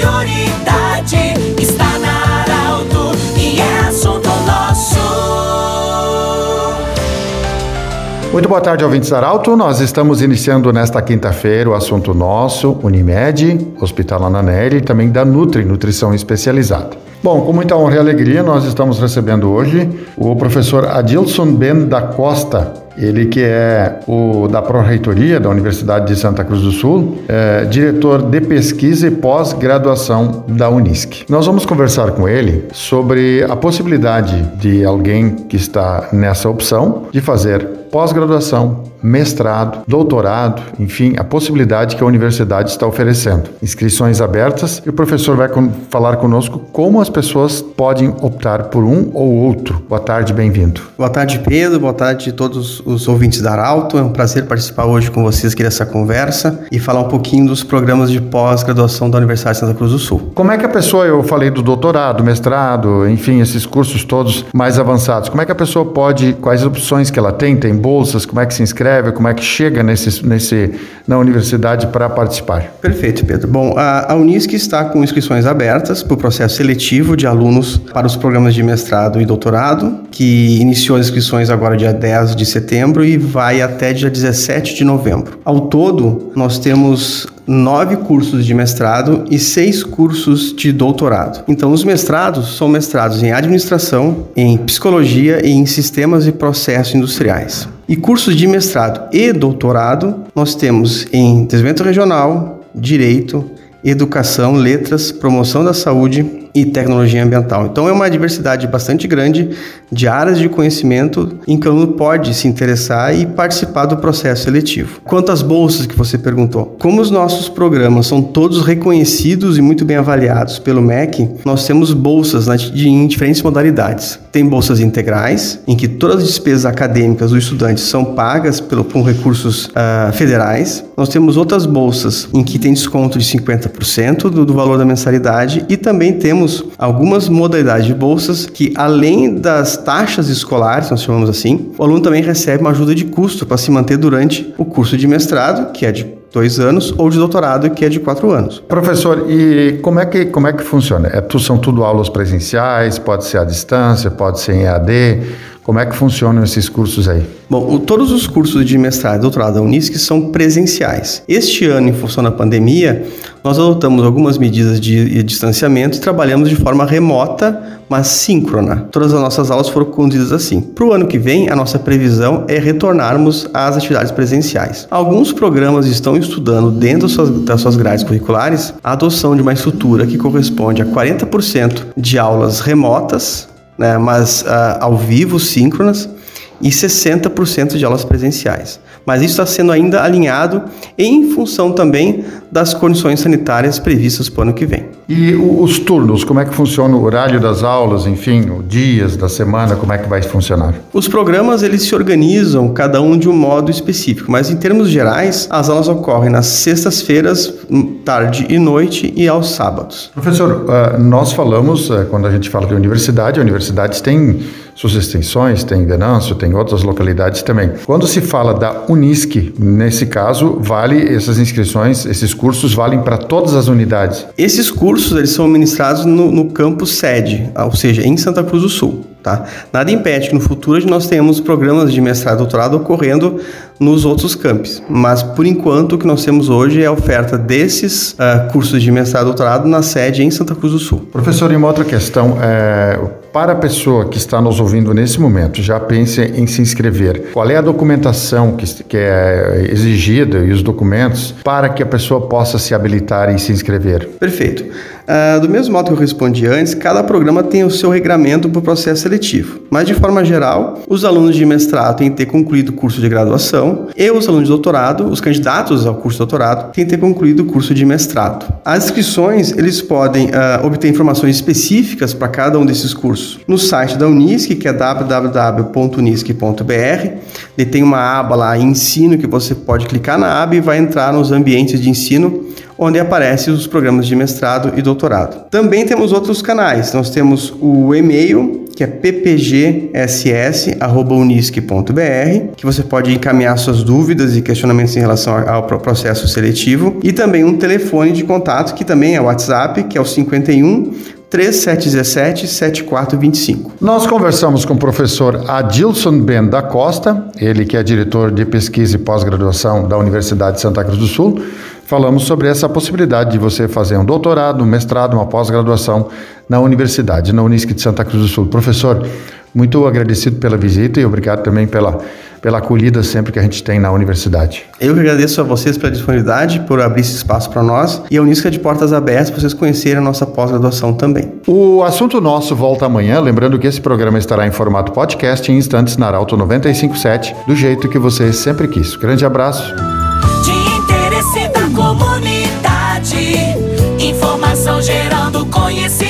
prioridade está na Arauto e é assunto nosso. Muito boa tarde, ouvintes Arauto. Nós estamos iniciando nesta quinta-feira o assunto nosso, Unimed, Hospital Ananelli e também da Nutri, Nutrição Especializada. Bom, com muita honra e alegria, nós estamos recebendo hoje o professor Adilson Ben da Costa, ele que é o da Pró-Reitoria da Universidade de Santa Cruz do Sul, é, diretor de pesquisa e pós-graduação da Unisc. Nós vamos conversar com ele sobre a possibilidade de alguém que está nessa opção de fazer pós-graduação, mestrado, doutorado, enfim, a possibilidade que a universidade está oferecendo. Inscrições abertas e o professor vai falar conosco como as pessoas podem optar por um ou outro. Boa tarde, bem-vindo. Boa tarde, Pedro. Boa tarde a todos os ouvintes da Arauto. É um prazer participar hoje com vocês aqui dessa conversa e falar um pouquinho dos programas de pós-graduação da Universidade de Santa Cruz do Sul. Como é que a pessoa, eu falei do doutorado, mestrado, enfim, esses cursos todos mais avançados, como é que a pessoa pode, quais opções que ela tem? Tem bolsas, como é que se inscreve, como é que chega nesse, nesse, na universidade para participar? Perfeito, Pedro. Bom, a, a Unisc está com inscrições abertas para o processo seletivo de alunos para os programas de mestrado e doutorado, que iniciou as inscrições agora dia 10 de setembro e vai até dia 17 de novembro. Ao todo, nós temos nove cursos de mestrado e seis cursos de doutorado. Então, os mestrados são mestrados em administração, em psicologia e em sistemas e processos industriais. E cursos de mestrado e doutorado nós temos em desenvolvimento regional, direito, educação, letras, promoção da saúde e tecnologia ambiental. Então é uma diversidade bastante grande de áreas de conhecimento em que o aluno pode se interessar e participar do processo seletivo. Quanto às bolsas que você perguntou, como os nossos programas são todos reconhecidos e muito bem avaliados pelo MEC, nós temos bolsas em diferentes modalidades. Tem bolsas integrais, em que todas as despesas acadêmicas do estudante são pagas pelo, por recursos uh, federais. Nós temos outras bolsas em que tem desconto de 50% do, do valor da mensalidade e também temos algumas modalidades de bolsas que, além das taxas escolares, nós chamamos assim, o aluno também recebe uma ajuda de custo para se manter durante o curso de mestrado, que é de dois anos, ou de doutorado, que é de quatro anos. Professor, e como é que, como é que funciona? É, são tudo aulas presenciais, pode ser à distância, pode ser em EAD? Como é que funcionam esses cursos aí? Bom, o, todos os cursos de mestrado e doutorado da Unisc são presenciais. Este ano, em função da pandemia, nós adotamos algumas medidas de, de distanciamento e trabalhamos de forma remota, mas síncrona. Todas as nossas aulas foram conduzidas assim. Para o ano que vem, a nossa previsão é retornarmos às atividades presenciais. Alguns programas estão estudando, dentro das suas, das suas grades curriculares, a adoção de uma estrutura que corresponde a 40% de aulas remotas né, mas uh, ao vivo, síncronas, e 60% de aulas presenciais. Mas isso está sendo ainda alinhado em função também das condições sanitárias previstas para o ano que vem. E os turnos, como é que funciona o horário das aulas, enfim, dias da semana, como é que vai funcionar? Os programas eles se organizam cada um de um modo específico, mas em termos gerais, as aulas ocorrem nas sextas-feiras, tarde e noite e aos sábados. Professor, ah, nós falamos, eh, quando a gente fala de universidade, universidades têm suas extensões, tem Venâncio, tem outras localidades também. Quando se fala da Unisc, nesse caso, vale essas inscrições, esses cursos valem para todas as unidades? Esses cursos eles são ministrados no, no campus sede, ou seja, em Santa Cruz do Sul. Tá? Nada impede que no futuro nós tenhamos programas de mestrado e doutorado ocorrendo nos outros campos, mas por enquanto o que nós temos hoje é a oferta desses uh, cursos de mestrado e doutorado na sede em Santa Cruz do Sul. Professor, e uma outra questão, é, para a pessoa que está nos ouvindo nesse momento, já pense em se inscrever, qual é a documentação que, que é exigida e os documentos para que a pessoa possa se habilitar e se inscrever? Perfeito. Uh, do mesmo modo que eu respondi antes, cada programa tem o seu regramento para o processo seletivo. Mas, de forma geral, os alunos de mestrado têm que ter concluído o curso de graduação e os alunos de doutorado, os candidatos ao curso de doutorado, têm que ter concluído o curso de mestrado. As inscrições, eles podem uh, obter informações específicas para cada um desses cursos no site da Unisc, que é www.unisc.br. E tem uma aba lá, ensino, que você pode clicar na aba e vai entrar nos ambientes de ensino onde aparecem os programas de mestrado e doutorado. Também temos outros canais. Nós temos o e-mail que é ppgss.unisc.br, que você pode encaminhar suas dúvidas e questionamentos em relação ao processo seletivo, e também um telefone de contato, que também é o WhatsApp, que é o 51 3717 7425. Nós conversamos com o professor Adilson Ben da Costa, ele que é diretor de pesquisa e pós-graduação da Universidade de Santa Cruz do Sul. Falamos sobre essa possibilidade de você fazer um doutorado, um mestrado, uma pós-graduação na universidade, na Unisc de Santa Cruz do Sul. Professor, muito agradecido pela visita e obrigado também pela, pela acolhida sempre que a gente tem na universidade. Eu que agradeço a vocês pela disponibilidade, por abrir esse espaço para nós e a Unisca de portas abertas para vocês conhecerem a nossa pós-graduação também. O assunto nosso volta amanhã, lembrando que esse programa estará em formato podcast em instantes na Arauto 957, do jeito que você sempre quis. Grande abraço. De interesse da comunidade, informação gerando conhecimento.